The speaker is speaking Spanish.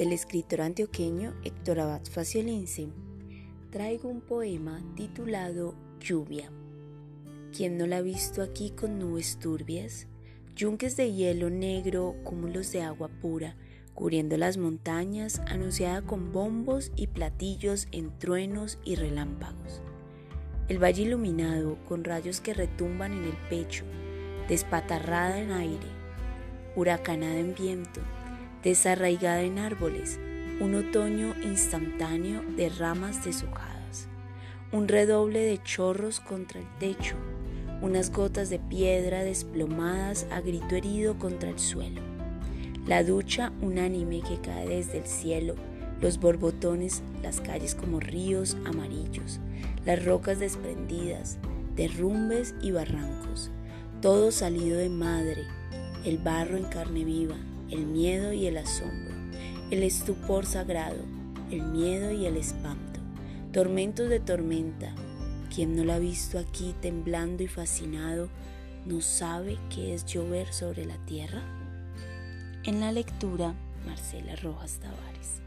del escritor antioqueño Héctor Abad Faciolince, traigo un poema titulado Lluvia. ¿Quién no la ha visto aquí con nubes turbias? Yunques de hielo negro, cúmulos de agua pura, cubriendo las montañas, anunciada con bombos y platillos en truenos y relámpagos. El valle iluminado con rayos que retumban en el pecho, despatarrada en aire, huracanada en viento, desarraigada en árboles, un otoño instantáneo de ramas deshojadas, un redoble de chorros contra el techo, unas gotas de piedra desplomadas a grito herido contra el suelo, la ducha unánime que cae desde el cielo, los borbotones, las calles como ríos amarillos, las rocas desprendidas, derrumbes y barrancos, todo salido de madre, el barro en carne viva, el miedo y el asombro, el estupor sagrado, el miedo y el espanto, tormentos de tormenta. Quien no la ha visto aquí temblando y fascinado, ¿no sabe qué es llover sobre la tierra? En la lectura, Marcela Rojas Tavares.